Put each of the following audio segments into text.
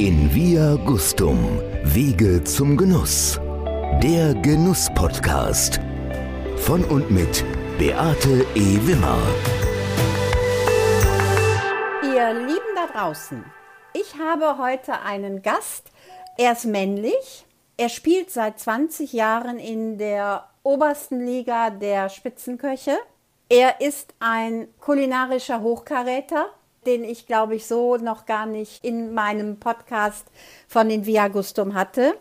In Via Gustum, Wege zum Genuss. Der Genuss-Podcast. Von und mit Beate E. Wimmer. Ihr Lieben da draußen, ich habe heute einen Gast. Er ist männlich. Er spielt seit 20 Jahren in der obersten Liga der Spitzenköche. Er ist ein kulinarischer Hochkaräter, den ich, glaube ich, so noch gar nicht in meinem Podcast von den Viagustum hatte.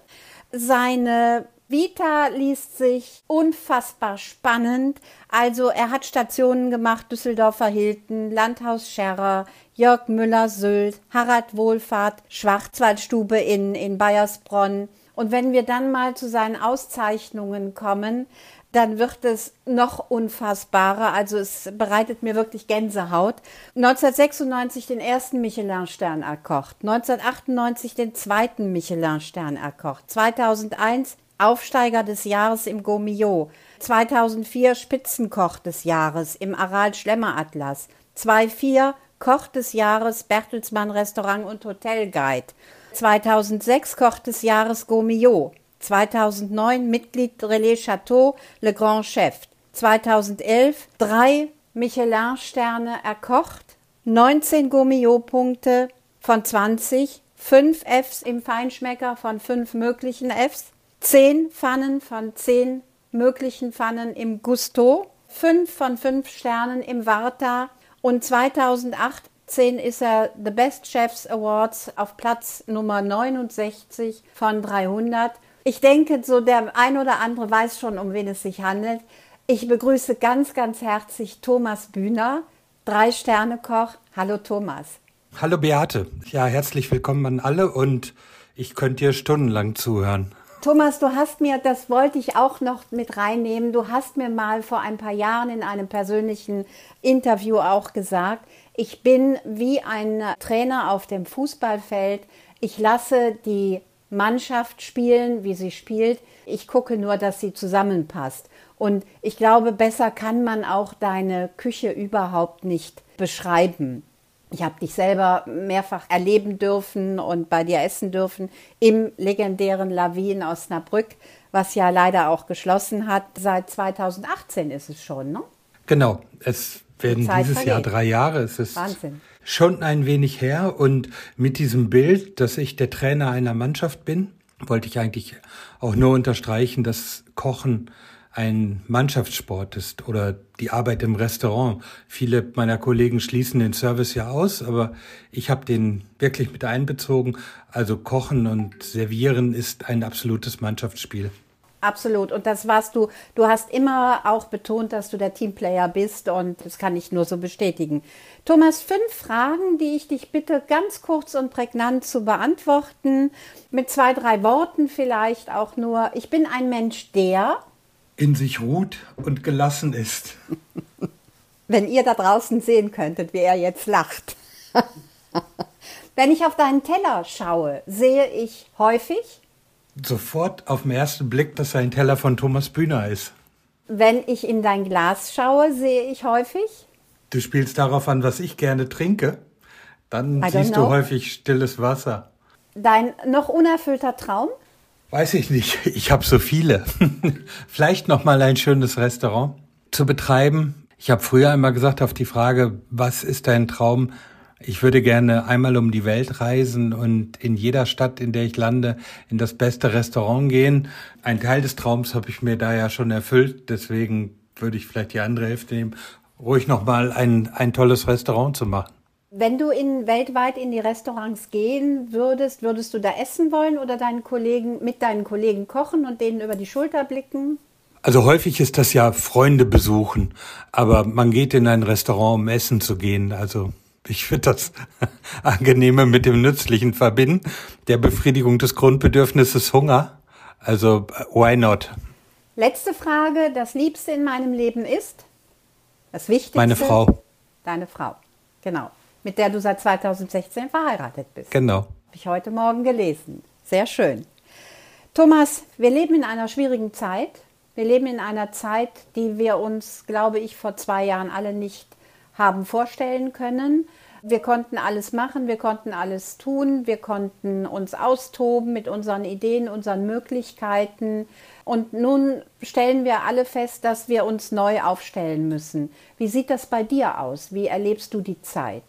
Seine Vita liest sich unfassbar spannend. Also er hat Stationen gemacht, Düsseldorfer Hilton, Landhaus Scherrer, Jörg Müller Sylt, Harald Wohlfahrt, Schwarzwaldstube in, in Bayersbronn. Und wenn wir dann mal zu seinen Auszeichnungen kommen, dann wird es noch unfassbarer. Also es bereitet mir wirklich Gänsehaut. 1996 den ersten Michelin-Stern erkocht, 1998 den zweiten Michelin-Stern erkocht, 2001 Aufsteiger des Jahres im Gomio, 2004 Spitzenkoch des Jahres im Aral Schlemmer Atlas, 2004 Koch des Jahres Bertelsmann Restaurant und Hotel Guide, 2006 Koch des Jahres Gomio, 2009 Mitglied Relais Chateau Le Grand Chef, 2011 drei Michelin-Sterne erkocht, 19 Gomio-Punkte von 20, 5 Fs im Feinschmecker von 5 möglichen Fs, 10 Pfannen von 10 möglichen Pfannen im Gusto, 5 von 5 Sternen im Varta und 2018 ist er The Best Chefs Awards auf Platz Nummer 69 von 300 ich denke, so der ein oder andere weiß schon, um wen es sich handelt. Ich begrüße ganz, ganz herzlich Thomas Bühner, Drei-Sterne-Koch. Hallo Thomas. Hallo Beate. Ja, herzlich willkommen an alle und ich könnte dir stundenlang zuhören. Thomas, du hast mir, das wollte ich auch noch mit reinnehmen, du hast mir mal vor ein paar Jahren in einem persönlichen Interview auch gesagt, ich bin wie ein Trainer auf dem Fußballfeld. Ich lasse die Mannschaft spielen, wie sie spielt. Ich gucke nur, dass sie zusammenpasst. Und ich glaube, besser kann man auch deine Küche überhaupt nicht beschreiben. Ich habe dich selber mehrfach erleben dürfen und bei dir essen dürfen im legendären Lavie in Osnabrück, was ja leider auch geschlossen hat. Seit 2018 ist es schon, ne? Genau. Es werden dieses vergeht. Jahr drei Jahre. Es ist Wahnsinn schon ein wenig her und mit diesem Bild, dass ich der Trainer einer Mannschaft bin, wollte ich eigentlich auch nur unterstreichen, dass Kochen ein Mannschaftssport ist oder die Arbeit im Restaurant. Viele meiner Kollegen schließen den Service ja aus, aber ich habe den wirklich mit einbezogen. Also Kochen und Servieren ist ein absolutes Mannschaftsspiel. Absolut. Und das warst du. Du hast immer auch betont, dass du der Teamplayer bist und das kann ich nur so bestätigen. Thomas, fünf Fragen, die ich dich bitte ganz kurz und prägnant zu beantworten. Mit zwei, drei Worten vielleicht auch nur. Ich bin ein Mensch, der in sich ruht und gelassen ist. Wenn ihr da draußen sehen könntet, wie er jetzt lacht. Wenn ich auf deinen Teller schaue, sehe ich häufig sofort auf den ersten Blick, dass ein Teller von Thomas Bühner ist. Wenn ich in dein Glas schaue, sehe ich häufig. Du spielst darauf an, was ich gerne trinke. Dann siehst know. du häufig stilles Wasser. Dein noch unerfüllter Traum? Weiß ich nicht. Ich habe so viele. Vielleicht noch mal ein schönes Restaurant zu betreiben. Ich habe früher einmal gesagt auf die Frage, was ist dein Traum? Ich würde gerne einmal um die Welt reisen und in jeder Stadt, in der ich lande, in das beste Restaurant gehen. Ein Teil des Traums habe ich mir da ja schon erfüllt, deswegen würde ich vielleicht die andere Hälfte nehmen, ruhig nochmal ein, ein tolles Restaurant zu machen. Wenn du in, weltweit in die Restaurants gehen würdest, würdest du da essen wollen oder deinen Kollegen, mit deinen Kollegen kochen und denen über die Schulter blicken? Also häufig ist das ja Freunde besuchen, aber man geht in ein Restaurant, um essen zu gehen. Also ich würde das Angenehme mit dem Nützlichen verbinden. Der Befriedigung des Grundbedürfnisses Hunger. Also, why not? Letzte Frage. Das Liebste in meinem Leben ist? Das Wichtigste? Meine Frau. Deine Frau. Genau. Mit der du seit 2016 verheiratet bist. Genau. Habe ich heute Morgen gelesen. Sehr schön. Thomas, wir leben in einer schwierigen Zeit. Wir leben in einer Zeit, die wir uns, glaube ich, vor zwei Jahren alle nicht haben vorstellen können. Wir konnten alles machen, wir konnten alles tun, wir konnten uns austoben mit unseren Ideen, unseren Möglichkeiten. Und nun stellen wir alle fest, dass wir uns neu aufstellen müssen. Wie sieht das bei dir aus? Wie erlebst du die Zeit?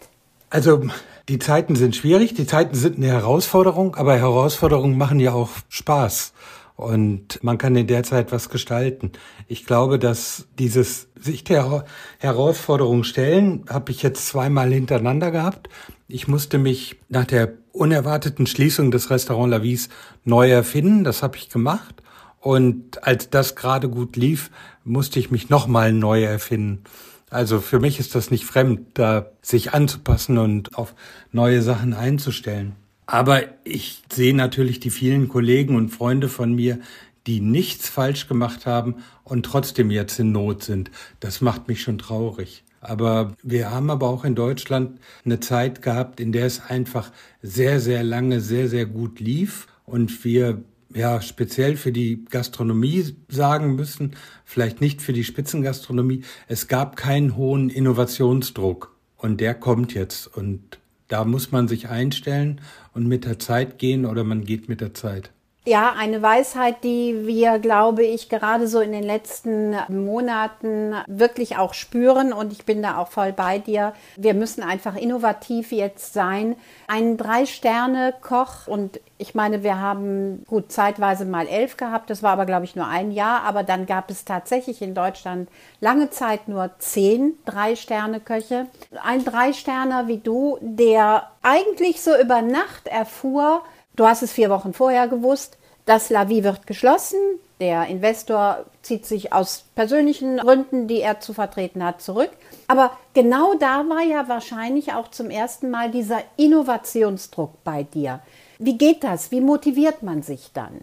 Also die Zeiten sind schwierig, die Zeiten sind eine Herausforderung, aber Herausforderungen machen ja auch Spaß und man kann in der Zeit was gestalten. Ich glaube, dass dieses sich der Herausforderung stellen, habe ich jetzt zweimal hintereinander gehabt. Ich musste mich nach der unerwarteten Schließung des Restaurant La Vie neu erfinden. Das habe ich gemacht. Und als das gerade gut lief, musste ich mich nochmal neu erfinden. Also für mich ist das nicht fremd, da sich anzupassen und auf neue Sachen einzustellen. Aber ich sehe natürlich die vielen Kollegen und Freunde von mir, die nichts falsch gemacht haben und trotzdem jetzt in Not sind. Das macht mich schon traurig. Aber wir haben aber auch in Deutschland eine Zeit gehabt, in der es einfach sehr, sehr lange, sehr, sehr gut lief und wir ja speziell für die Gastronomie sagen müssen, vielleicht nicht für die Spitzengastronomie, es gab keinen hohen Innovationsdruck und der kommt jetzt und da muss man sich einstellen und mit der Zeit gehen oder man geht mit der Zeit. Ja, eine Weisheit, die wir, glaube ich, gerade so in den letzten Monaten wirklich auch spüren und ich bin da auch voll bei dir. Wir müssen einfach innovativ jetzt sein. Ein Drei-Sterne-Koch und ich meine, wir haben gut zeitweise mal elf gehabt, das war aber, glaube ich, nur ein Jahr, aber dann gab es tatsächlich in Deutschland lange Zeit nur zehn Drei-Sterne-Köche. Ein Drei-Sterner wie du, der eigentlich so über Nacht erfuhr, Du hast es vier Wochen vorher gewusst. Das Lavi wird geschlossen. Der Investor zieht sich aus persönlichen Gründen, die er zu vertreten hat, zurück. Aber genau da war ja wahrscheinlich auch zum ersten Mal dieser Innovationsdruck bei dir. Wie geht das? Wie motiviert man sich dann?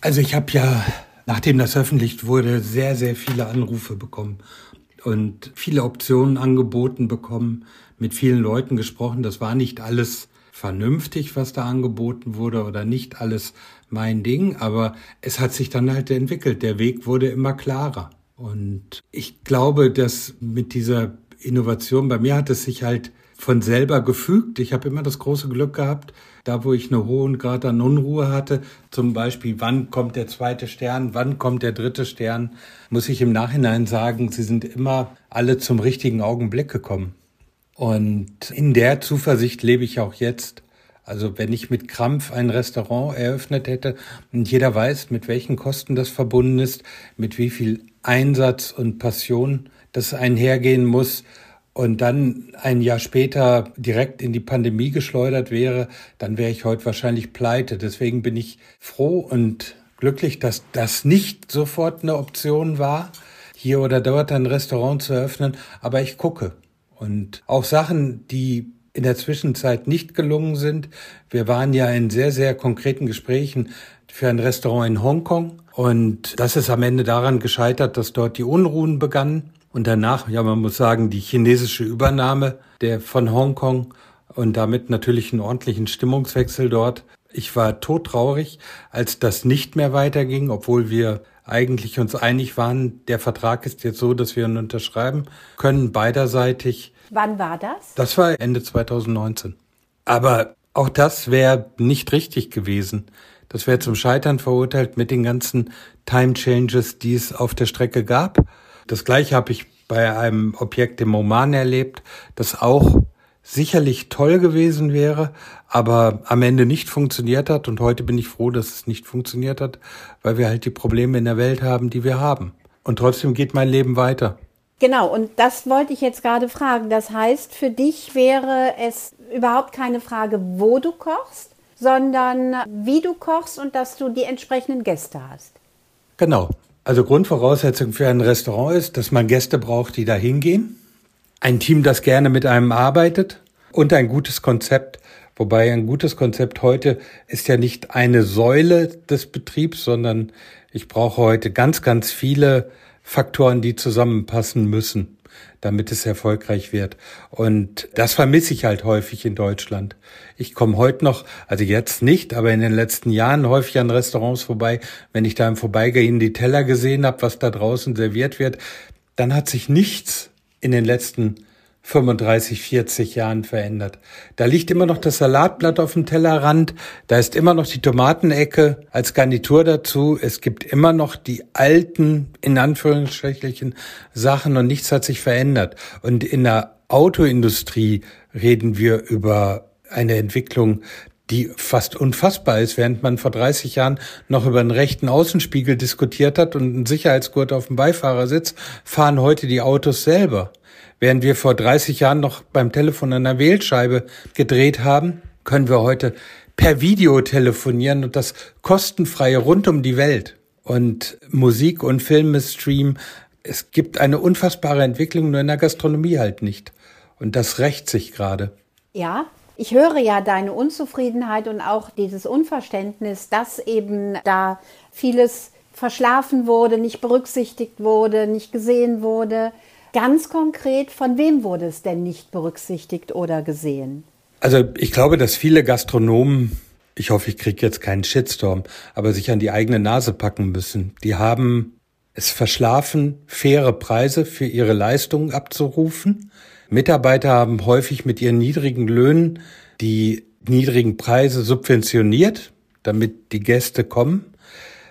Also ich habe ja, nachdem das veröffentlicht wurde, sehr, sehr viele Anrufe bekommen und viele Optionen angeboten bekommen, mit vielen Leuten gesprochen. Das war nicht alles vernünftig, was da angeboten wurde oder nicht alles mein Ding, aber es hat sich dann halt entwickelt. Der Weg wurde immer klarer. Und ich glaube, dass mit dieser Innovation, bei mir hat es sich halt von selber gefügt. Ich habe immer das große Glück gehabt, da wo ich einen hohen Grad an Unruhe hatte, zum Beispiel, wann kommt der zweite Stern, wann kommt der dritte Stern, muss ich im Nachhinein sagen, sie sind immer alle zum richtigen Augenblick gekommen. Und in der Zuversicht lebe ich auch jetzt. Also wenn ich mit Krampf ein Restaurant eröffnet hätte und jeder weiß, mit welchen Kosten das verbunden ist, mit wie viel Einsatz und Passion das einhergehen muss und dann ein Jahr später direkt in die Pandemie geschleudert wäre, dann wäre ich heute wahrscheinlich pleite. Deswegen bin ich froh und glücklich, dass das nicht sofort eine Option war, hier oder dort ein Restaurant zu eröffnen. Aber ich gucke. Und auch Sachen, die in der Zwischenzeit nicht gelungen sind. Wir waren ja in sehr, sehr konkreten Gesprächen für ein Restaurant in Hongkong. Und das ist am Ende daran gescheitert, dass dort die Unruhen begannen. Und danach, ja, man muss sagen, die chinesische Übernahme der von Hongkong und damit natürlich einen ordentlichen Stimmungswechsel dort. Ich war todtraurig, als das nicht mehr weiterging, obwohl wir eigentlich uns einig waren, der Vertrag ist jetzt so, dass wir ihn unterschreiben können, beiderseitig. Wann war das? Das war Ende 2019. Aber auch das wäre nicht richtig gewesen. Das wäre zum Scheitern verurteilt mit den ganzen Time Changes, die es auf der Strecke gab. Das gleiche habe ich bei einem Objekt im Oman erlebt, das auch sicherlich toll gewesen wäre, aber am Ende nicht funktioniert hat. Und heute bin ich froh, dass es nicht funktioniert hat, weil wir halt die Probleme in der Welt haben, die wir haben. Und trotzdem geht mein Leben weiter. Genau, und das wollte ich jetzt gerade fragen. Das heißt, für dich wäre es überhaupt keine Frage, wo du kochst, sondern wie du kochst und dass du die entsprechenden Gäste hast. Genau. Also Grundvoraussetzung für ein Restaurant ist, dass man Gäste braucht, die da hingehen ein Team, das gerne mit einem arbeitet und ein gutes Konzept. Wobei ein gutes Konzept heute ist ja nicht eine Säule des Betriebs, sondern ich brauche heute ganz, ganz viele Faktoren, die zusammenpassen müssen, damit es erfolgreich wird. Und das vermisse ich halt häufig in Deutschland. Ich komme heute noch, also jetzt nicht, aber in den letzten Jahren häufig an Restaurants vorbei. Wenn ich da im Vorbeigehen die Teller gesehen habe, was da draußen serviert wird, dann hat sich nichts in den letzten 35, 40 Jahren verändert. Da liegt immer noch das Salatblatt auf dem Tellerrand, da ist immer noch die Tomatenecke als Garnitur dazu. Es gibt immer noch die alten, in Anführungsstrichen, Sachen und nichts hat sich verändert. Und in der Autoindustrie reden wir über eine Entwicklung, die fast unfassbar ist, während man vor 30 Jahren noch über einen rechten Außenspiegel diskutiert hat und einen Sicherheitsgurt auf dem Beifahrersitz, fahren heute die Autos selber. Während wir vor 30 Jahren noch beim Telefon an der Wählscheibe gedreht haben, können wir heute per Video telefonieren und das kostenfreie rund um die Welt. Und Musik und Filme streamen. Es gibt eine unfassbare Entwicklung, nur in der Gastronomie halt nicht. Und das rächt sich gerade. Ja, ich höre ja deine Unzufriedenheit und auch dieses Unverständnis, dass eben da vieles verschlafen wurde, nicht berücksichtigt wurde, nicht gesehen wurde. Ganz konkret, von wem wurde es denn nicht berücksichtigt oder gesehen? Also ich glaube, dass viele Gastronomen, ich hoffe, ich kriege jetzt keinen Shitstorm, aber sich an die eigene Nase packen müssen. Die haben es verschlafen, faire Preise für ihre Leistungen abzurufen. Mitarbeiter haben häufig mit ihren niedrigen Löhnen die niedrigen Preise subventioniert, damit die Gäste kommen.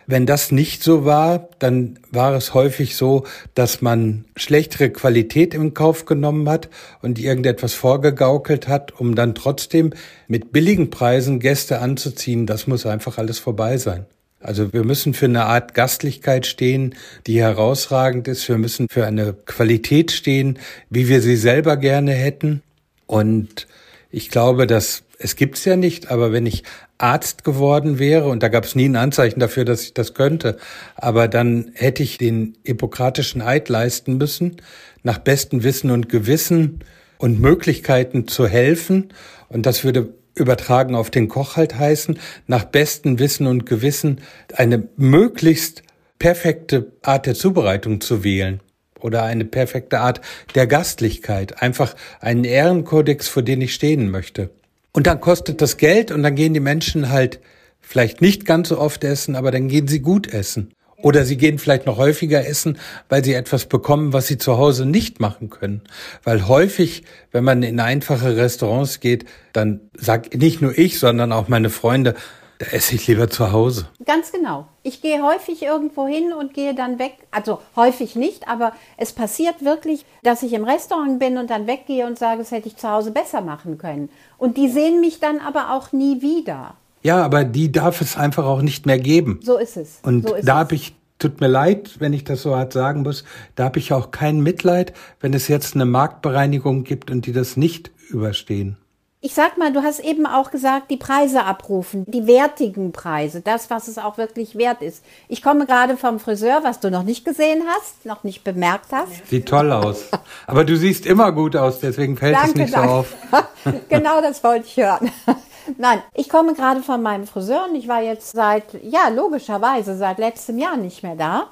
Wenn das nicht so war, dann war es häufig so, dass man schlechtere Qualität im Kauf genommen hat und irgendetwas vorgegaukelt hat, um dann trotzdem mit billigen Preisen Gäste anzuziehen. Das muss einfach alles vorbei sein. Also wir müssen für eine Art Gastlichkeit stehen, die herausragend ist. Wir müssen für eine Qualität stehen, wie wir sie selber gerne hätten. Und ich glaube, dass es gibt's ja nicht, aber wenn ich Arzt geworden wäre, und da gab es nie ein Anzeichen dafür, dass ich das könnte, aber dann hätte ich den hippokratischen Eid leisten müssen, nach bestem Wissen und Gewissen und Möglichkeiten zu helfen. Und das würde übertragen auf den Koch halt heißen, nach bestem Wissen und Gewissen eine möglichst perfekte Art der Zubereitung zu wählen oder eine perfekte Art der Gastlichkeit, einfach einen Ehrenkodex, vor den ich stehen möchte. Und dann kostet das Geld und dann gehen die Menschen halt vielleicht nicht ganz so oft essen, aber dann gehen sie gut essen. Oder sie gehen vielleicht noch häufiger essen, weil sie etwas bekommen, was sie zu Hause nicht machen können. Weil häufig, wenn man in einfache Restaurants geht, dann sag nicht nur ich, sondern auch meine Freunde, da esse ich lieber zu Hause. Ganz genau. Ich gehe häufig irgendwo hin und gehe dann weg. Also häufig nicht, aber es passiert wirklich, dass ich im Restaurant bin und dann weggehe und sage, das hätte ich zu Hause besser machen können. Und die sehen mich dann aber auch nie wieder. Ja, aber die darf es einfach auch nicht mehr geben. So ist es. Und so ist da habe ich, tut mir leid, wenn ich das so hart sagen muss, da habe ich auch kein Mitleid, wenn es jetzt eine Marktbereinigung gibt und die das nicht überstehen. Ich sag mal, du hast eben auch gesagt, die Preise abrufen, die wertigen Preise, das, was es auch wirklich wert ist. Ich komme gerade vom Friseur, was du noch nicht gesehen hast, noch nicht bemerkt hast. Sieht toll aus. Aber du siehst immer gut aus, deswegen fällt danke, es nicht danke. so auf. genau das wollte ich hören. Nein, ich komme gerade von meinem Friseur und ich war jetzt seit, ja, logischerweise seit letztem Jahr nicht mehr da.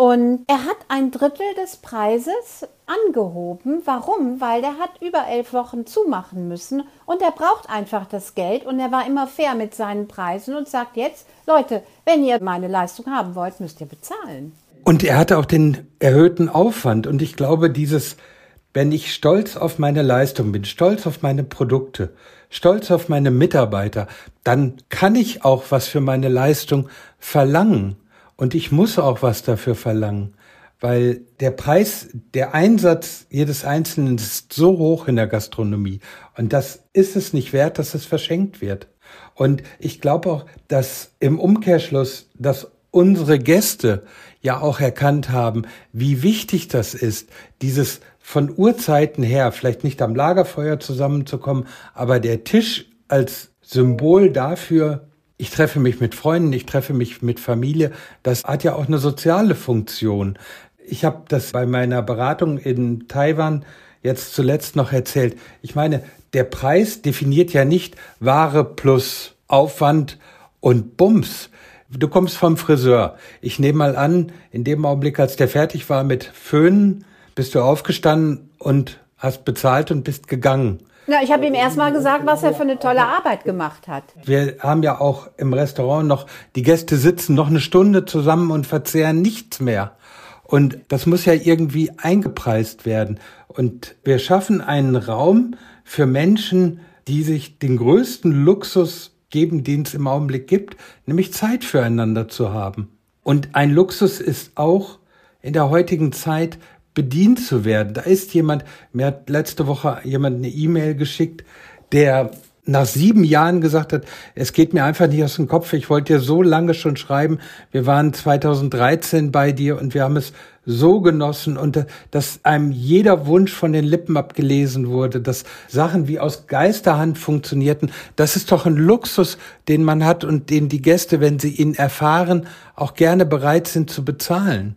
Und er hat ein Drittel des Preises angehoben. Warum? Weil der hat über elf Wochen zumachen müssen und er braucht einfach das Geld und er war immer fair mit seinen Preisen und sagt jetzt, Leute, wenn ihr meine Leistung haben wollt, müsst ihr bezahlen. Und er hatte auch den erhöhten Aufwand und ich glaube, dieses, wenn ich stolz auf meine Leistung bin, stolz auf meine Produkte, stolz auf meine Mitarbeiter, dann kann ich auch was für meine Leistung verlangen. Und ich muss auch was dafür verlangen weil der Preis, der Einsatz jedes Einzelnen ist so hoch in der Gastronomie und das ist es nicht wert, dass es verschenkt wird. Und ich glaube auch, dass im Umkehrschluss, dass unsere Gäste ja auch erkannt haben, wie wichtig das ist, dieses von Urzeiten her, vielleicht nicht am Lagerfeuer zusammenzukommen, aber der Tisch als Symbol dafür, ich treffe mich mit Freunden, ich treffe mich mit Familie, das hat ja auch eine soziale Funktion. Ich habe das bei meiner Beratung in Taiwan jetzt zuletzt noch erzählt. Ich meine, der Preis definiert ja nicht Ware plus Aufwand und Bums. Du kommst vom Friseur. Ich nehme mal an, in dem Augenblick, als der fertig war mit Föhnen, bist du aufgestanden und hast bezahlt und bist gegangen. Na, ich habe ihm erstmal gesagt, was er für eine tolle Arbeit gemacht hat. Wir haben ja auch im Restaurant noch, die Gäste sitzen noch eine Stunde zusammen und verzehren nichts mehr. Und das muss ja irgendwie eingepreist werden. Und wir schaffen einen Raum für Menschen, die sich den größten Luxus geben, den es im Augenblick gibt, nämlich Zeit füreinander zu haben. Und ein Luxus ist auch in der heutigen Zeit bedient zu werden. Da ist jemand, mir hat letzte Woche jemand eine E-Mail geschickt, der nach sieben Jahren gesagt hat, es geht mir einfach nicht aus dem Kopf. Ich wollte dir so lange schon schreiben. Wir waren 2013 bei dir und wir haben es so genossen und dass einem jeder Wunsch von den Lippen abgelesen wurde, dass Sachen wie aus Geisterhand funktionierten. Das ist doch ein Luxus, den man hat und den die Gäste, wenn sie ihn erfahren, auch gerne bereit sind zu bezahlen.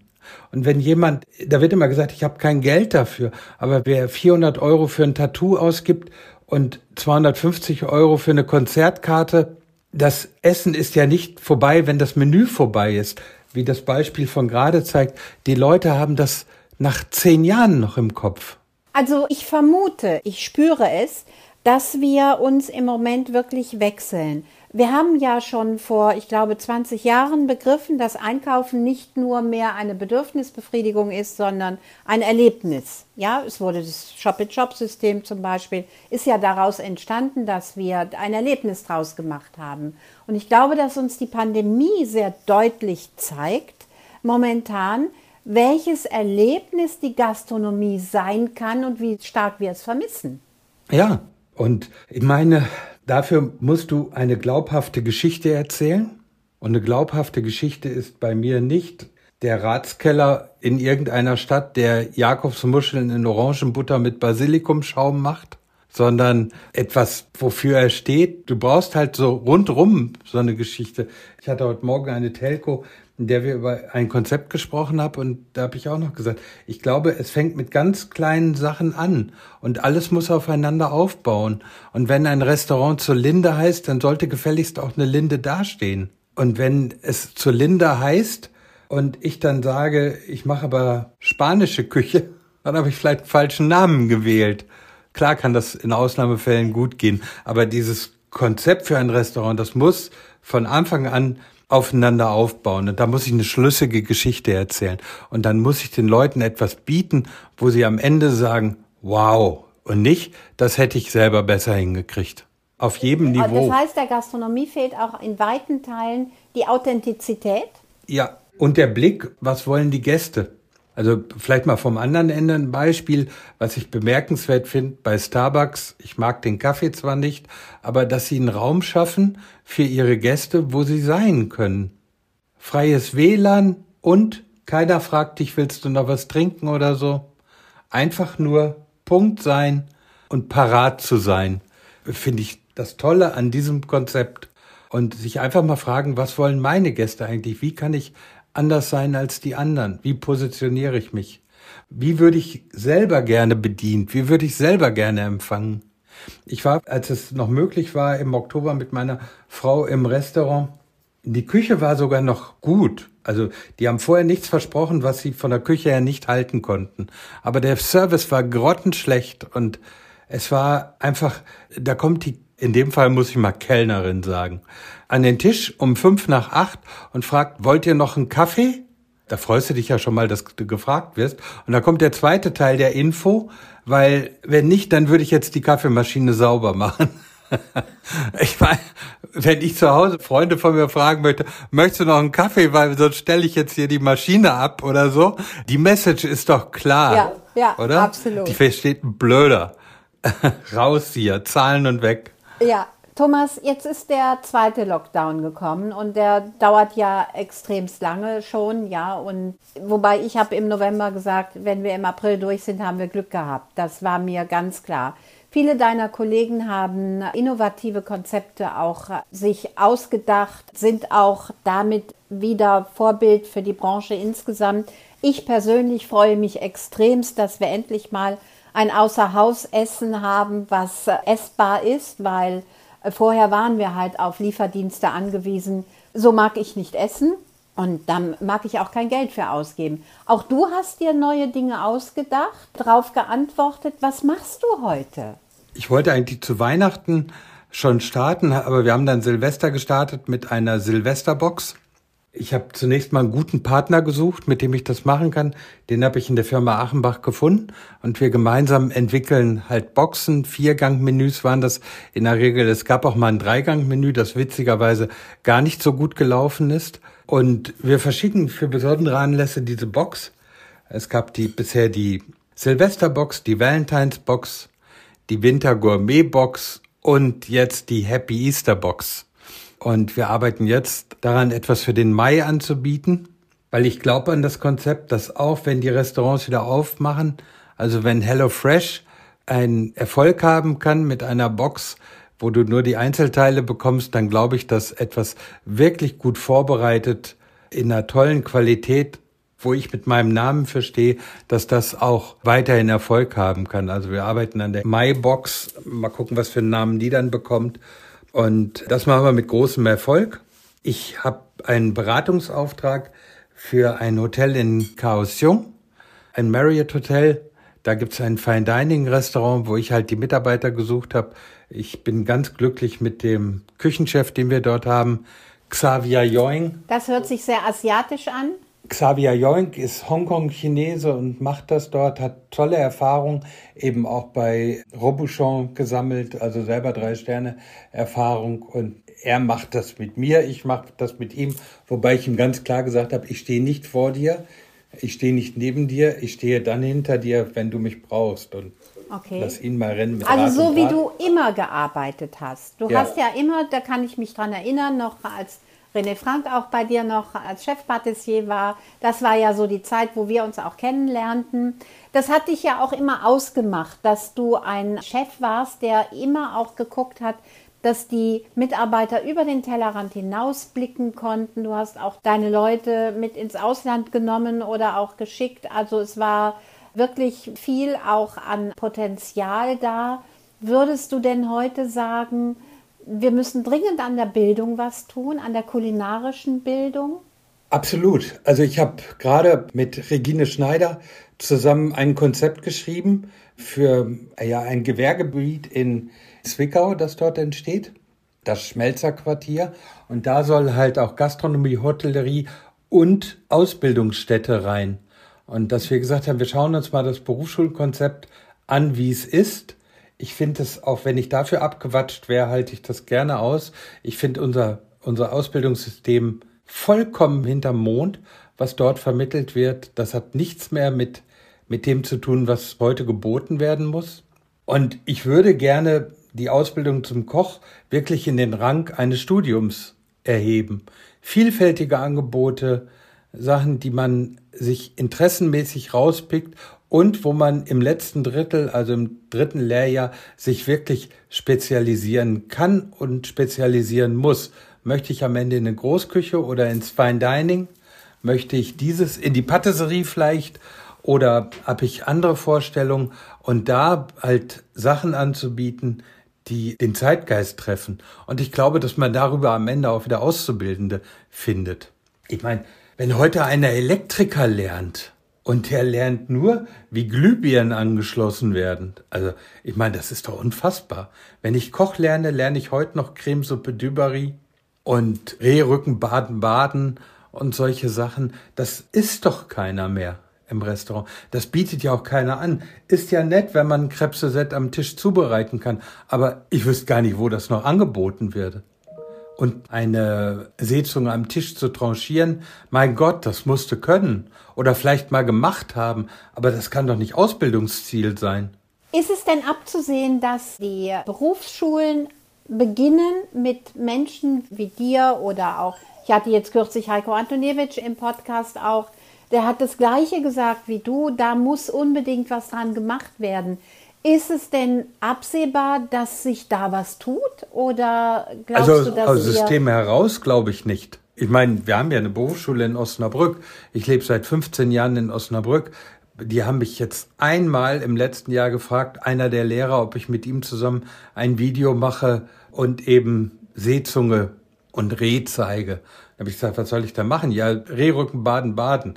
Und wenn jemand, da wird immer gesagt, ich habe kein Geld dafür, aber wer 400 Euro für ein Tattoo ausgibt und 250 Euro für eine Konzertkarte. Das Essen ist ja nicht vorbei, wenn das Menü vorbei ist. Wie das Beispiel von gerade zeigt, die Leute haben das nach zehn Jahren noch im Kopf. Also ich vermute, ich spüre es, dass wir uns im Moment wirklich wechseln. Wir haben ja schon vor, ich glaube, 20 Jahren begriffen, dass Einkaufen nicht nur mehr eine Bedürfnisbefriedigung ist, sondern ein Erlebnis. Ja, es wurde das Shop-in-Shop-System zum Beispiel, ist ja daraus entstanden, dass wir ein Erlebnis draus gemacht haben. Und ich glaube, dass uns die Pandemie sehr deutlich zeigt, momentan, welches Erlebnis die Gastronomie sein kann und wie stark wir es vermissen. Ja, und ich meine, Dafür musst du eine glaubhafte Geschichte erzählen. Und eine glaubhafte Geschichte ist bei mir nicht der Ratskeller in irgendeiner Stadt, der Jakobsmuscheln in Orangenbutter mit Basilikumschaum macht, sondern etwas, wofür er steht. Du brauchst halt so rundrum so eine Geschichte. Ich hatte heute Morgen eine Telco, in der wir über ein Konzept gesprochen haben und da habe ich auch noch gesagt, ich glaube, es fängt mit ganz kleinen Sachen an und alles muss aufeinander aufbauen. Und wenn ein Restaurant zur Linde heißt, dann sollte gefälligst auch eine Linde dastehen. Und wenn es zur Linde heißt und ich dann sage, ich mache aber spanische Küche, dann habe ich vielleicht einen falschen Namen gewählt. Klar kann das in Ausnahmefällen gut gehen, aber dieses Konzept für ein Restaurant, das muss von Anfang an aufeinander aufbauen. Und da muss ich eine schlüssige Geschichte erzählen. Und dann muss ich den Leuten etwas bieten, wo sie am Ende sagen, wow. Und nicht, das hätte ich selber besser hingekriegt. Auf jedem Niveau. Das heißt, der Gastronomie fehlt auch in weiten Teilen die Authentizität? Ja, und der Blick, was wollen die Gäste? Also vielleicht mal vom anderen Ende ein Beispiel, was ich bemerkenswert finde bei Starbucks. Ich mag den Kaffee zwar nicht, aber dass sie einen Raum schaffen für ihre Gäste, wo sie sein können. Freies WLAN und keiner fragt dich, willst du noch was trinken oder so. Einfach nur Punkt sein und parat zu sein. Finde ich das Tolle an diesem Konzept. Und sich einfach mal fragen, was wollen meine Gäste eigentlich? Wie kann ich anders sein als die anderen? Wie positioniere ich mich? Wie würde ich selber gerne bedient? Wie würde ich selber gerne empfangen? Ich war, als es noch möglich war, im Oktober mit meiner Frau im Restaurant. Die Küche war sogar noch gut. Also die haben vorher nichts versprochen, was sie von der Küche her nicht halten konnten. Aber der Service war grottenschlecht und es war einfach, da kommt die, in dem Fall muss ich mal Kellnerin sagen, an den Tisch um fünf nach acht und fragt, wollt ihr noch einen Kaffee? Da freust du dich ja schon mal, dass du gefragt wirst. Und da kommt der zweite Teil der Info, weil wenn nicht, dann würde ich jetzt die Kaffeemaschine sauber machen. ich meine, wenn ich zu Hause Freunde von mir fragen möchte, möchtest du noch einen Kaffee, weil sonst stelle ich jetzt hier die Maschine ab oder so. Die Message ist doch klar. Ja, ja, oder? absolut. Die versteht ein Blöder. Raus hier, Zahlen und weg. Ja, Thomas, jetzt ist der zweite Lockdown gekommen und der dauert ja extremst lange schon, ja. Und wobei ich habe im November gesagt, wenn wir im April durch sind, haben wir Glück gehabt. Das war mir ganz klar. Viele deiner Kollegen haben innovative Konzepte auch sich ausgedacht, sind auch damit wieder Vorbild für die Branche insgesamt. Ich persönlich freue mich extremst, dass wir endlich mal ein Außerhausessen haben, was essbar ist, weil Vorher waren wir halt auf Lieferdienste angewiesen. So mag ich nicht essen und dann mag ich auch kein Geld für ausgeben. Auch du hast dir neue Dinge ausgedacht, darauf geantwortet. Was machst du heute? Ich wollte eigentlich zu Weihnachten schon starten, aber wir haben dann Silvester gestartet mit einer Silvesterbox. Ich habe zunächst mal einen guten Partner gesucht, mit dem ich das machen kann. Den habe ich in der Firma Achenbach gefunden und wir gemeinsam entwickeln halt Boxen. Viergang-Menüs waren das in der Regel. Es gab auch mal ein Dreigang-Menü, das witzigerweise gar nicht so gut gelaufen ist. Und wir verschicken für besondere Anlässe diese Box. Es gab die bisher die Silvesterbox, die Valentines Box, die Winter Gourmet Box und jetzt die Happy Easter Box. Und wir arbeiten jetzt daran, etwas für den Mai anzubieten, weil ich glaube an das Konzept, dass auch wenn die Restaurants wieder aufmachen, also wenn HelloFresh einen Erfolg haben kann mit einer Box, wo du nur die Einzelteile bekommst, dann glaube ich, dass etwas wirklich gut vorbereitet in einer tollen Qualität, wo ich mit meinem Namen verstehe, dass das auch weiterhin Erfolg haben kann. Also wir arbeiten an der MyBox, mal gucken, was für einen Namen die dann bekommt. Und das machen wir mit großem Erfolg. Ich habe einen Beratungsauftrag für ein Hotel in Kaohsiung, ein Marriott Hotel. Da gibt's ein Fine Dining Restaurant, wo ich halt die Mitarbeiter gesucht habe. Ich bin ganz glücklich mit dem Küchenchef, den wir dort haben, Xavier Yoing. Das hört sich sehr asiatisch an. Xavier Joink ist Hongkong-Chinese und macht das dort, hat tolle Erfahrungen, eben auch bei Robuchon gesammelt, also selber drei Sterne Erfahrung und er macht das mit mir, ich mache das mit ihm, wobei ich ihm ganz klar gesagt habe, ich stehe nicht vor dir, ich stehe nicht neben dir, ich stehe dann hinter dir, wenn du mich brauchst und okay. lass ihn mal rennen. Mit also so wie du immer gearbeitet hast. Du ja. hast ja immer, da kann ich mich dran erinnern, noch als René Frank auch bei dir noch als Chefpatissier war. Das war ja so die Zeit, wo wir uns auch kennenlernten. Das hat dich ja auch immer ausgemacht, dass du ein Chef warst, der immer auch geguckt hat, dass die Mitarbeiter über den Tellerrand hinausblicken konnten. Du hast auch deine Leute mit ins Ausland genommen oder auch geschickt. Also es war wirklich viel auch an Potenzial da. Würdest du denn heute sagen, wir müssen dringend an der Bildung was tun, an der kulinarischen Bildung. Absolut. Also ich habe gerade mit Regine Schneider zusammen ein Konzept geschrieben für ja, ein Gewerbegebiet in Zwickau, das dort entsteht, das Schmelzerquartier. Und da soll halt auch Gastronomie, Hotellerie und Ausbildungsstätte rein. Und dass wir gesagt haben, wir schauen uns mal das Berufsschulkonzept an, wie es ist ich finde es, auch wenn ich dafür abgewatscht wäre, halte ich das gerne aus. Ich finde unser, unser Ausbildungssystem vollkommen hinterm Mond, was dort vermittelt wird. Das hat nichts mehr mit, mit dem zu tun, was heute geboten werden muss. Und ich würde gerne die Ausbildung zum Koch wirklich in den Rang eines Studiums erheben. Vielfältige Angebote, Sachen, die man sich interessenmäßig rauspickt und wo man im letzten Drittel, also im dritten Lehrjahr, sich wirklich spezialisieren kann und spezialisieren muss. Möchte ich am Ende in eine Großküche oder ins Fine Dining? Möchte ich dieses in die Patisserie vielleicht? Oder habe ich andere Vorstellungen? Und da halt Sachen anzubieten, die den Zeitgeist treffen. Und ich glaube, dass man darüber am Ende auch wieder Auszubildende findet. Ich meine, wenn heute einer Elektriker lernt, und der lernt nur, wie Glühbirnen angeschlossen werden. Also, ich meine, das ist doch unfassbar. Wenn ich Koch lerne, lerne ich heute noch Cremesuppe Dubarry und Rehrücken Baden-Baden und solche Sachen. Das ist doch keiner mehr im Restaurant. Das bietet ja auch keiner an. Ist ja nett, wenn man ein Krebsset am Tisch zubereiten kann. Aber ich wüsste gar nicht, wo das noch angeboten wird. Und eine Seezunge am Tisch zu tranchieren, mein Gott, das musste können oder vielleicht mal gemacht haben, aber das kann doch nicht Ausbildungsziel sein. Ist es denn abzusehen, dass die Berufsschulen beginnen mit Menschen wie dir oder auch, ich hatte jetzt kürzlich Heiko Antoniewicz im Podcast auch, der hat das Gleiche gesagt wie du, da muss unbedingt was dran gemacht werden. Ist es denn absehbar, dass sich da was tut? Oder glaubst also, du, dass aus System heraus glaube ich nicht. Ich meine, wir haben ja eine Berufsschule in Osnabrück. Ich lebe seit 15 Jahren in Osnabrück. Die haben mich jetzt einmal im letzten Jahr gefragt, einer der Lehrer, ob ich mit ihm zusammen ein Video mache und eben Seezunge und Reh zeige. Da habe ich gesagt, was soll ich da machen? Ja, Rehrücken baden, baden.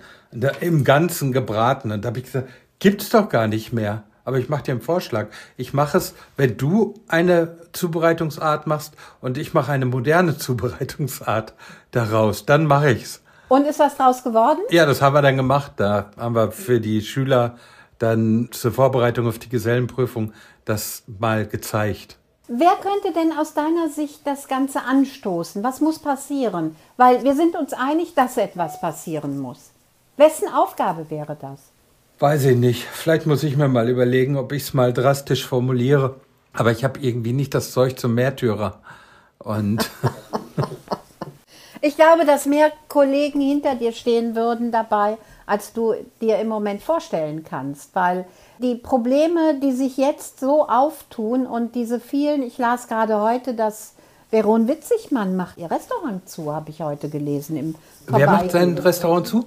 Im Ganzen gebraten. Und da habe ich gesagt, gibt's doch gar nicht mehr. Aber ich mache dir einen Vorschlag. Ich mache es, wenn du eine Zubereitungsart machst und ich mache eine moderne Zubereitungsart daraus, dann mache ich's. Und ist was draus geworden? Ja, das haben wir dann gemacht. Da haben wir für die Schüler dann zur Vorbereitung auf die Gesellenprüfung das mal gezeigt. Wer könnte denn aus deiner Sicht das Ganze anstoßen? Was muss passieren? Weil wir sind uns einig, dass etwas passieren muss. Wessen Aufgabe wäre das? Weiß ich nicht. Vielleicht muss ich mir mal überlegen, ob ich es mal drastisch formuliere. Aber ich habe irgendwie nicht das Zeug zum Märtyrer. Und ich glaube, dass mehr Kollegen hinter dir stehen würden dabei, als du dir im Moment vorstellen kannst, weil die Probleme, die sich jetzt so auftun und diese vielen, ich las gerade heute, dass Veron Witzigmann macht ihr Restaurant zu, habe ich heute gelesen. Im Wer macht sein Restaurant zu?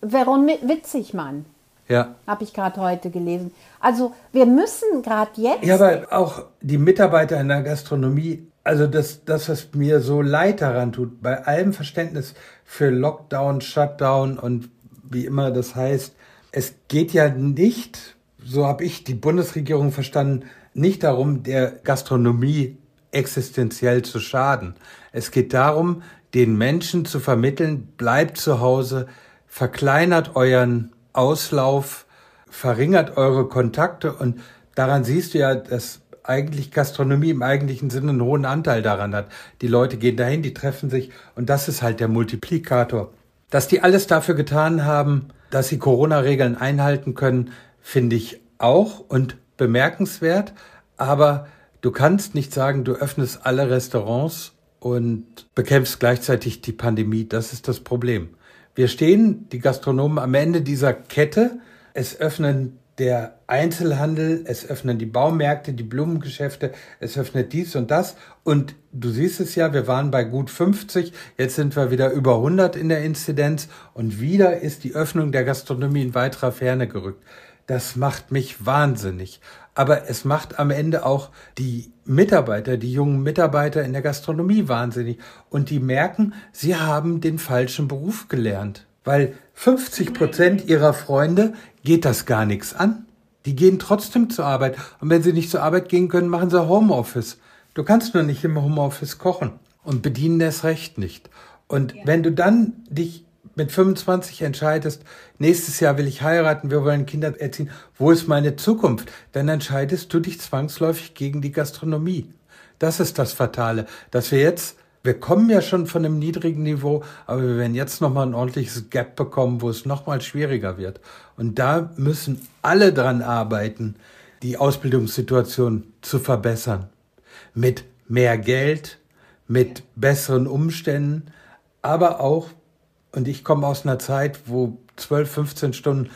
Veron Witzigmann. Ja. Habe ich gerade heute gelesen. Also wir müssen gerade jetzt. Ja, aber auch die Mitarbeiter in der Gastronomie, also das, das, was mir so leid daran tut, bei allem Verständnis für Lockdown, Shutdown und wie immer das heißt, es geht ja nicht so habe ich die Bundesregierung verstanden, nicht darum, der Gastronomie existenziell zu schaden. Es geht darum, den Menschen zu vermitteln, bleibt zu Hause, verkleinert euren Auslauf, verringert eure Kontakte und daran siehst du ja, dass eigentlich Gastronomie im eigentlichen Sinne einen hohen Anteil daran hat. Die Leute gehen dahin, die treffen sich und das ist halt der Multiplikator. Dass die alles dafür getan haben, dass sie Corona-Regeln einhalten können, finde ich auch und bemerkenswert, aber du kannst nicht sagen, du öffnest alle Restaurants und bekämpfst gleichzeitig die Pandemie. Das ist das Problem. Wir stehen, die Gastronomen, am Ende dieser Kette. Es öffnen der Einzelhandel, es öffnen die Baumärkte, die Blumengeschäfte, es öffnet dies und das. Und du siehst es ja, wir waren bei gut 50, jetzt sind wir wieder über 100 in der Inzidenz und wieder ist die Öffnung der Gastronomie in weiterer Ferne gerückt das macht mich wahnsinnig. Aber es macht am Ende auch die Mitarbeiter, die jungen Mitarbeiter in der Gastronomie wahnsinnig. Und die merken, sie haben den falschen Beruf gelernt. Weil 50 Prozent ihrer Freunde geht das gar nichts an. Die gehen trotzdem zur Arbeit. Und wenn sie nicht zur Arbeit gehen können, machen sie Homeoffice. Du kannst nur nicht im Homeoffice kochen und bedienen das Recht nicht. Und ja. wenn du dann dich mit 25 entscheidest, nächstes Jahr will ich heiraten, wir wollen Kinder erziehen, wo ist meine Zukunft? Dann entscheidest du dich zwangsläufig gegen die Gastronomie. Das ist das Fatale, dass wir jetzt, wir kommen ja schon von einem niedrigen Niveau, aber wir werden jetzt nochmal ein ordentliches Gap bekommen, wo es nochmal schwieriger wird. Und da müssen alle dran arbeiten, die Ausbildungssituation zu verbessern. Mit mehr Geld, mit besseren Umständen, aber auch und ich komme aus einer Zeit, wo 12, 15 Stunden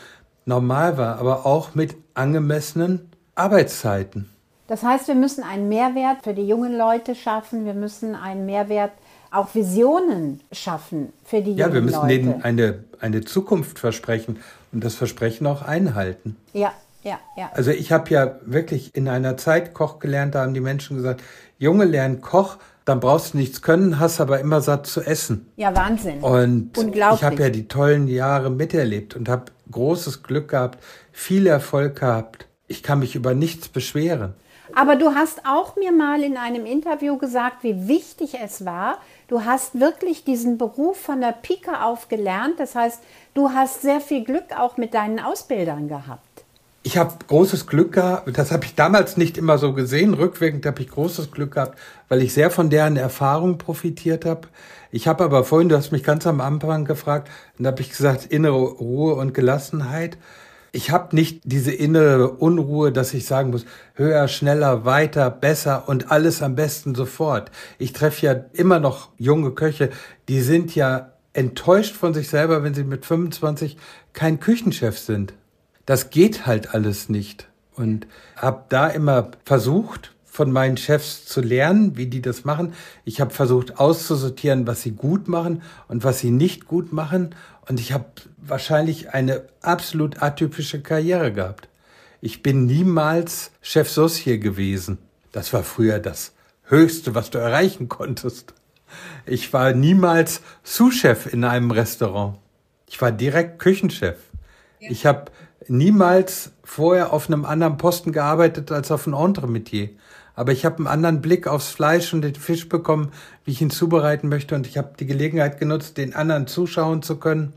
normal war, aber auch mit angemessenen Arbeitszeiten. Das heißt, wir müssen einen Mehrwert für die jungen Leute schaffen. Wir müssen einen Mehrwert, auch Visionen schaffen für die jungen Leute. Ja, wir müssen Leute. denen eine, eine Zukunft versprechen und das Versprechen auch einhalten. Ja, ja, ja. Also ich habe ja wirklich in einer Zeit Koch gelernt, da haben die Menschen gesagt, Junge lernen Koch, dann brauchst du nichts können, hast aber immer satt zu essen. Ja, Wahnsinn. Und ich habe ja die tollen Jahre miterlebt und habe großes Glück gehabt, viel Erfolg gehabt. Ich kann mich über nichts beschweren. Aber du hast auch mir mal in einem Interview gesagt, wie wichtig es war. Du hast wirklich diesen Beruf von der Pike auf gelernt. Das heißt, du hast sehr viel Glück auch mit deinen Ausbildern gehabt. Ich habe großes Glück gehabt, das habe ich damals nicht immer so gesehen, rückwirkend habe ich großes Glück gehabt, weil ich sehr von deren Erfahrung profitiert habe. Ich habe aber vorhin, du hast mich ganz am Anfang gefragt, und da habe ich gesagt, innere Ruhe und Gelassenheit. Ich habe nicht diese innere Unruhe, dass ich sagen muss, höher, schneller, weiter, besser und alles am besten sofort. Ich treffe ja immer noch junge Köche, die sind ja enttäuscht von sich selber, wenn sie mit 25 kein Küchenchef sind das geht halt alles nicht. Und habe da immer versucht, von meinen Chefs zu lernen, wie die das machen. Ich habe versucht auszusortieren, was sie gut machen und was sie nicht gut machen. Und ich habe wahrscheinlich eine absolut atypische Karriere gehabt. Ich bin niemals Chef Saucier gewesen. Das war früher das Höchste, was du erreichen konntest. Ich war niemals Sous-Chef in einem Restaurant. Ich war direkt Küchenchef. Ich habe niemals vorher auf einem anderen Posten gearbeitet als auf einem Entremetier. Aber ich habe einen anderen Blick aufs Fleisch und den Fisch bekommen, wie ich ihn zubereiten möchte. Und ich habe die Gelegenheit genutzt, den anderen zuschauen zu können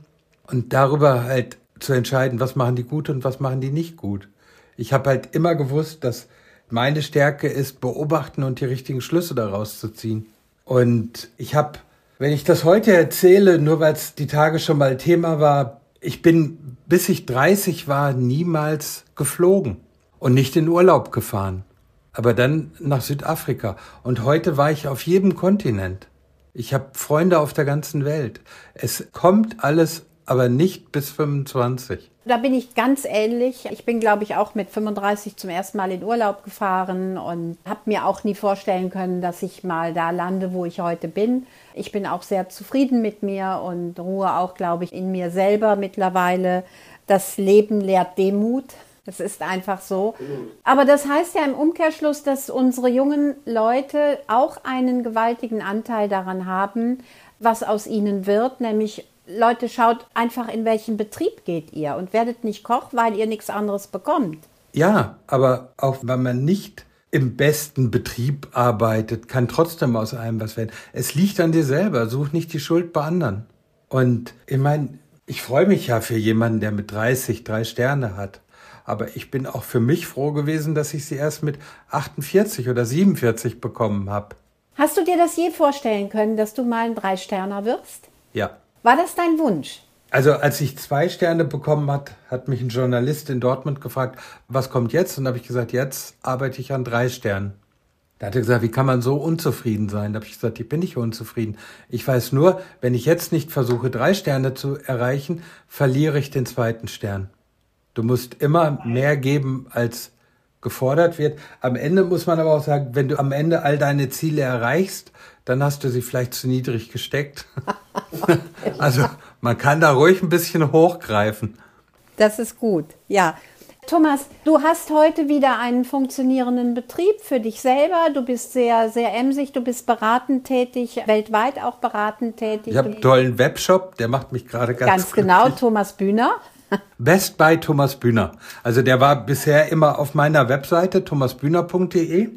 und darüber halt zu entscheiden, was machen die gut und was machen die nicht gut. Ich habe halt immer gewusst, dass meine Stärke ist, beobachten und die richtigen Schlüsse daraus zu ziehen. Und ich habe, wenn ich das heute erzähle, nur weil es die Tage schon mal Thema war, ich bin, bis ich 30 war, niemals geflogen und nicht in Urlaub gefahren. Aber dann nach Südafrika. Und heute war ich auf jedem Kontinent. Ich habe Freunde auf der ganzen Welt. Es kommt alles aber nicht bis 25. Da bin ich ganz ähnlich. Ich bin, glaube ich, auch mit 35 zum ersten Mal in Urlaub gefahren und habe mir auch nie vorstellen können, dass ich mal da lande, wo ich heute bin. Ich bin auch sehr zufrieden mit mir und ruhe auch, glaube ich, in mir selber mittlerweile. Das Leben lehrt Demut. Das ist einfach so. Aber das heißt ja im Umkehrschluss, dass unsere jungen Leute auch einen gewaltigen Anteil daran haben, was aus ihnen wird, nämlich Leute, schaut einfach, in welchen Betrieb geht ihr und werdet nicht Koch, weil ihr nichts anderes bekommt. Ja, aber auch wenn man nicht im besten Betrieb arbeitet, kann trotzdem aus einem was werden. Es liegt an dir selber, such nicht die Schuld bei anderen. Und ich meine, ich freue mich ja für jemanden, der mit 30 drei Sterne hat. Aber ich bin auch für mich froh gewesen, dass ich sie erst mit 48 oder 47 bekommen habe. Hast du dir das je vorstellen können, dass du mal ein Drei-Sterner wirst? Ja. War das dein Wunsch? Also als ich zwei Sterne bekommen hat, hat mich ein Journalist in Dortmund gefragt, was kommt jetzt? Und habe ich gesagt, jetzt arbeite ich an drei Sternen. Da hat er gesagt, wie kann man so unzufrieden sein? Da habe ich gesagt, ich bin nicht unzufrieden. Ich weiß nur, wenn ich jetzt nicht versuche, drei Sterne zu erreichen, verliere ich den zweiten Stern. Du musst immer mehr geben, als gefordert wird. Am Ende muss man aber auch sagen, wenn du am Ende all deine Ziele erreichst, dann hast du sie vielleicht zu niedrig gesteckt. also man kann da ruhig ein bisschen hochgreifen. Das ist gut, ja. Thomas, du hast heute wieder einen funktionierenden Betrieb für dich selber. Du bist sehr, sehr emsig, du bist beratend tätig, weltweit auch beratend tätig. Ich habe einen tollen Webshop, der macht mich gerade ganz Ganz genau, glücklich. genau, Thomas Bühner. Best by Thomas Bühner. Also der war bisher immer auf meiner Webseite thomasbühner.de.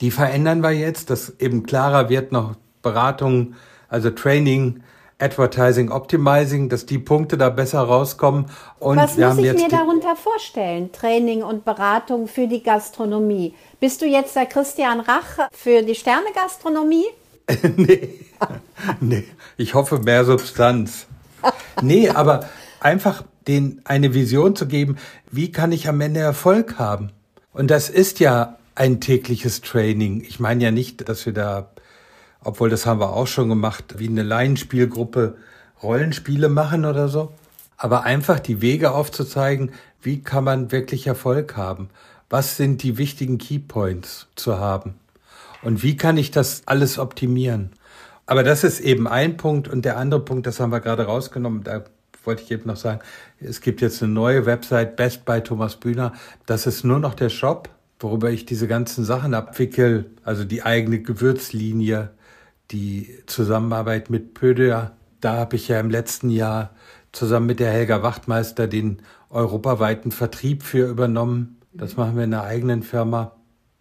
Die verändern wir jetzt, dass eben klarer wird noch Beratung, also Training, Advertising, Optimizing, dass die Punkte da besser rauskommen. Und Was muss ich mir darunter vorstellen? Training und Beratung für die Gastronomie. Bist du jetzt der Christian Rach für die Sterne-Gastronomie? nee. nee, ich hoffe mehr Substanz. nee, aber einfach den eine Vision zu geben, wie kann ich am Ende Erfolg haben? Und das ist ja ein tägliches Training. Ich meine ja nicht, dass wir da, obwohl das haben wir auch schon gemacht, wie eine Laienspielgruppe Rollenspiele machen oder so, aber einfach die Wege aufzuzeigen, wie kann man wirklich Erfolg haben? Was sind die wichtigen Keypoints zu haben? Und wie kann ich das alles optimieren? Aber das ist eben ein Punkt und der andere Punkt, das haben wir gerade rausgenommen, da wollte ich eben noch sagen, es gibt jetzt eine neue Website, Best by Thomas Bühner. Das ist nur noch der Shop, worüber ich diese ganzen Sachen abwickel. Also die eigene Gewürzlinie, die Zusammenarbeit mit Pöder. Da habe ich ja im letzten Jahr zusammen mit der Helga Wachtmeister den europaweiten Vertrieb für übernommen. Das machen wir in einer eigenen Firma.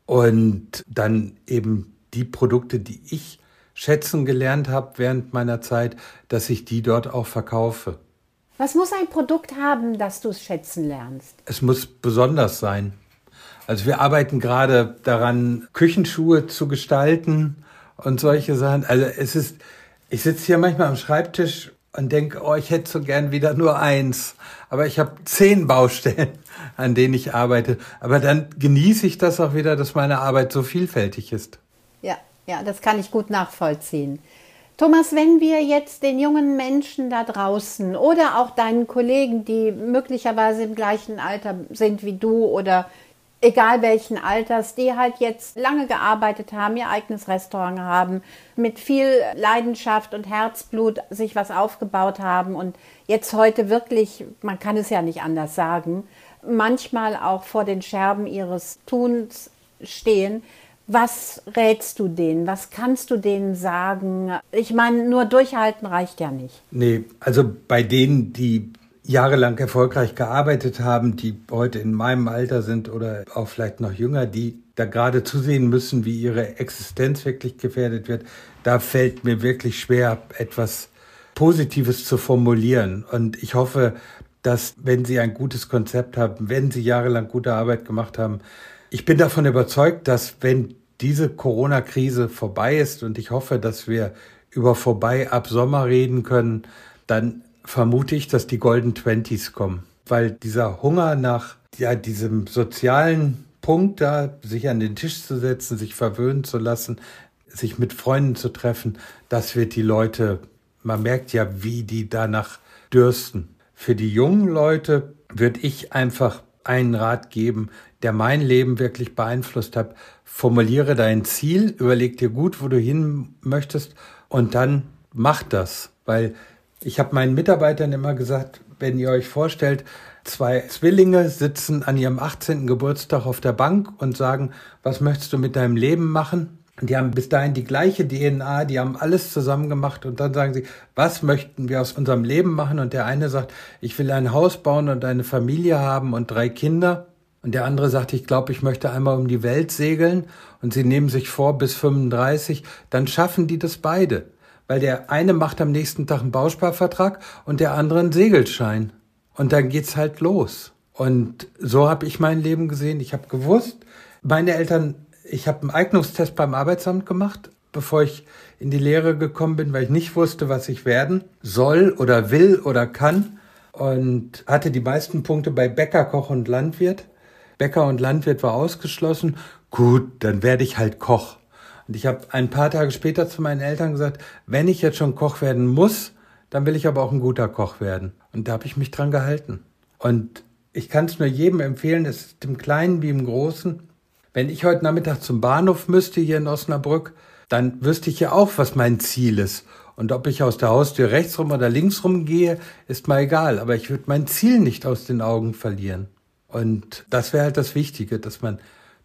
Und dann eben die Produkte, die ich schätzen gelernt habe während meiner Zeit, dass ich die dort auch verkaufe. Was muss ein Produkt haben, dass du es schätzen lernst? Es muss besonders sein. Also wir arbeiten gerade daran, Küchenschuhe zu gestalten und solche Sachen. Also es ist, ich sitze hier manchmal am Schreibtisch und denke, oh, ich hätte so gern wieder nur eins. Aber ich habe zehn Baustellen, an denen ich arbeite. Aber dann genieße ich das auch wieder, dass meine Arbeit so vielfältig ist. Ja, ja, das kann ich gut nachvollziehen. Thomas, wenn wir jetzt den jungen Menschen da draußen oder auch deinen Kollegen, die möglicherweise im gleichen Alter sind wie du oder egal welchen Alters, die halt jetzt lange gearbeitet haben, ihr eigenes Restaurant haben, mit viel Leidenschaft und Herzblut sich was aufgebaut haben und jetzt heute wirklich, man kann es ja nicht anders sagen, manchmal auch vor den Scherben ihres Tuns stehen. Was rätst du denen? Was kannst du denen sagen? Ich meine, nur durchhalten reicht ja nicht. Nee, also bei denen, die jahrelang erfolgreich gearbeitet haben, die heute in meinem Alter sind oder auch vielleicht noch jünger, die da gerade zusehen müssen, wie ihre Existenz wirklich gefährdet wird, da fällt mir wirklich schwer, etwas Positives zu formulieren. Und ich hoffe, dass wenn Sie ein gutes Konzept haben, wenn Sie jahrelang gute Arbeit gemacht haben, ich bin davon überzeugt, dass wenn diese Corona-Krise vorbei ist und ich hoffe, dass wir über vorbei ab Sommer reden können, dann vermute ich, dass die Golden Twenties kommen. Weil dieser Hunger nach ja, diesem sozialen Punkt da, sich an den Tisch zu setzen, sich verwöhnen zu lassen, sich mit Freunden zu treffen, das wird die Leute, man merkt ja, wie die danach dürsten. Für die jungen Leute würde ich einfach einen Rat geben, der mein Leben wirklich beeinflusst hat. Formuliere dein Ziel, überleg dir gut, wo du hin möchtest und dann mach das. Weil ich habe meinen Mitarbeitern immer gesagt, wenn ihr euch vorstellt, zwei Zwillinge sitzen an ihrem 18. Geburtstag auf der Bank und sagen, was möchtest du mit deinem Leben machen? Die haben bis dahin die gleiche DNA, die haben alles zusammen gemacht und dann sagen sie, was möchten wir aus unserem Leben machen? Und der eine sagt, ich will ein Haus bauen und eine Familie haben und drei Kinder. Und der andere sagt, ich glaube, ich möchte einmal um die Welt segeln und sie nehmen sich vor bis 35, dann schaffen die das beide. Weil der eine macht am nächsten Tag einen Bausparvertrag und der andere einen Segelschein. Und dann geht's halt los. Und so habe ich mein Leben gesehen. Ich habe gewusst, meine Eltern, ich habe einen Eignungstest beim Arbeitsamt gemacht, bevor ich in die Lehre gekommen bin, weil ich nicht wusste, was ich werden soll oder will oder kann. Und hatte die meisten Punkte bei Bäcker, Koch und Landwirt. Bäcker und Landwirt war ausgeschlossen. Gut, dann werde ich halt Koch. Und ich habe ein paar Tage später zu meinen Eltern gesagt, wenn ich jetzt schon Koch werden muss, dann will ich aber auch ein guter Koch werden. Und da habe ich mich dran gehalten. Und ich kann es nur jedem empfehlen, es ist im Kleinen wie im Großen. Wenn ich heute Nachmittag zum Bahnhof müsste hier in Osnabrück, dann wüsste ich ja auch, was mein Ziel ist. Und ob ich aus der Haustür rechts rum oder links rum gehe, ist mal egal. Aber ich würde mein Ziel nicht aus den Augen verlieren. Und das wäre halt das Wichtige, dass man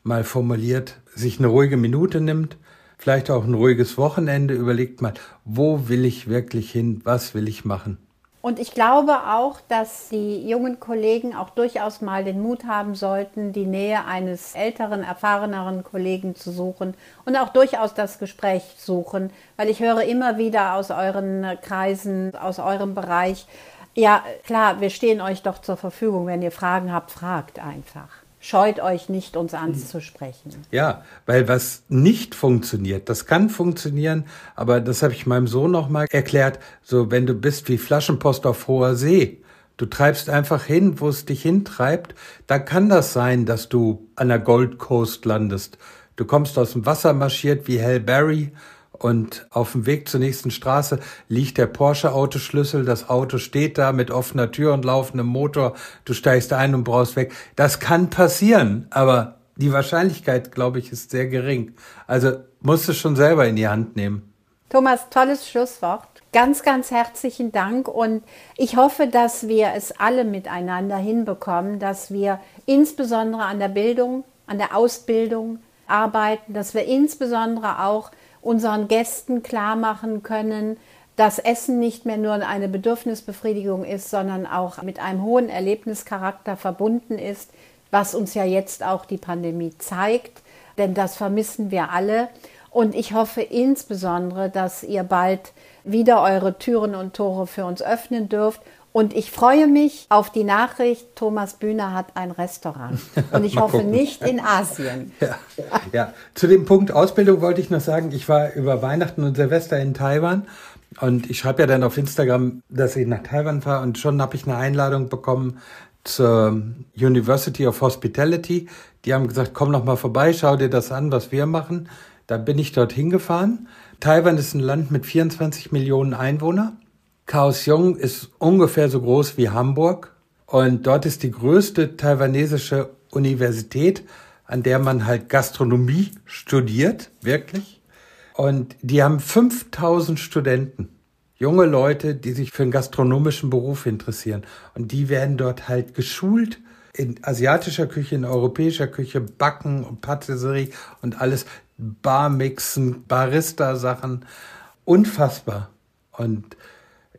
mal formuliert, sich eine ruhige Minute nimmt, vielleicht auch ein ruhiges Wochenende, überlegt mal, wo will ich wirklich hin, was will ich machen. Und ich glaube auch, dass die jungen Kollegen auch durchaus mal den Mut haben sollten, die Nähe eines älteren, erfahreneren Kollegen zu suchen und auch durchaus das Gespräch suchen, weil ich höre immer wieder aus euren Kreisen, aus eurem Bereich, ja, klar, wir stehen euch doch zur Verfügung. Wenn ihr Fragen habt, fragt einfach. Scheut euch nicht, uns anzusprechen. Ja, weil was nicht funktioniert, das kann funktionieren, aber das habe ich meinem Sohn noch mal erklärt, so wenn du bist wie Flaschenpost auf hoher See, du treibst einfach hin, wo es dich hintreibt, da kann das sein, dass du an der Gold Coast landest. Du kommst aus dem Wasser marschiert wie Hal Berry und auf dem Weg zur nächsten Straße liegt der Porsche-Autoschlüssel. Das Auto steht da mit offener Tür und laufendem Motor. Du steigst ein und brauchst weg. Das kann passieren, aber die Wahrscheinlichkeit, glaube ich, ist sehr gering. Also musst du schon selber in die Hand nehmen. Thomas, tolles Schlusswort. Ganz, ganz herzlichen Dank und ich hoffe, dass wir es alle miteinander hinbekommen, dass wir insbesondere an der Bildung, an der Ausbildung arbeiten, dass wir insbesondere auch unseren Gästen klar machen können, dass Essen nicht mehr nur eine Bedürfnisbefriedigung ist, sondern auch mit einem hohen Erlebnischarakter verbunden ist, was uns ja jetzt auch die Pandemie zeigt, denn das vermissen wir alle. Und ich hoffe insbesondere, dass ihr bald wieder eure Türen und Tore für uns öffnen dürft und ich freue mich auf die Nachricht, Thomas Bühner hat ein Restaurant. Und ich hoffe gucken. nicht in Asien. Ja, ja, zu dem Punkt Ausbildung wollte ich noch sagen, ich war über Weihnachten und Silvester in Taiwan. Und ich schreibe ja dann auf Instagram, dass ich nach Taiwan fahre. Und schon habe ich eine Einladung bekommen zur University of Hospitality. Die haben gesagt, komm noch mal vorbei, schau dir das an, was wir machen. Da bin ich dorthin gefahren. Taiwan ist ein Land mit 24 Millionen Einwohnern. Kaohsiung ist ungefähr so groß wie Hamburg und dort ist die größte taiwanesische Universität, an der man halt Gastronomie studiert, wirklich. Und die haben 5000 Studenten, junge Leute, die sich für einen gastronomischen Beruf interessieren. Und die werden dort halt geschult in asiatischer Küche, in europäischer Küche, Backen und Patisserie und alles, Barmixen, Barista-Sachen. Unfassbar. Und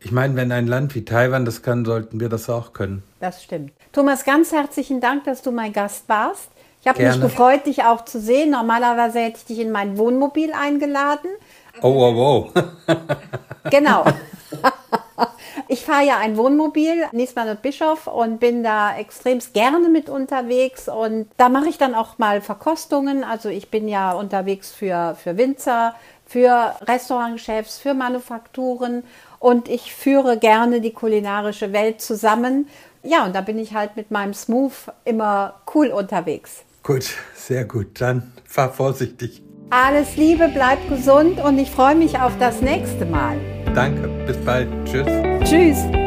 Ich meine, wenn ein Land wie Taiwan das kann, sollten wir das auch können. Das stimmt. Thomas, ganz herzlichen Dank, dass du mein Gast warst. Ich habe mich gefreut, dich auch zu sehen. Normalerweise hätte ich dich in mein Wohnmobil eingeladen. Oh, wow, wow. genau. Ich fahre ja ein Wohnmobil, Niesmann und Bischof, und bin da extremst gerne mit unterwegs. Und da mache ich dann auch mal Verkostungen. Also ich bin ja unterwegs für, für Winzer, für Restaurantchefs, für Manufakturen und ich führe gerne die kulinarische Welt zusammen. Ja, und da bin ich halt mit meinem Smooth immer cool unterwegs. Gut, sehr gut. Dann fahr vorsichtig. Alles Liebe, bleib gesund und ich freue mich auf das nächste Mal. Danke, bis bald. Tschüss. Tschüss.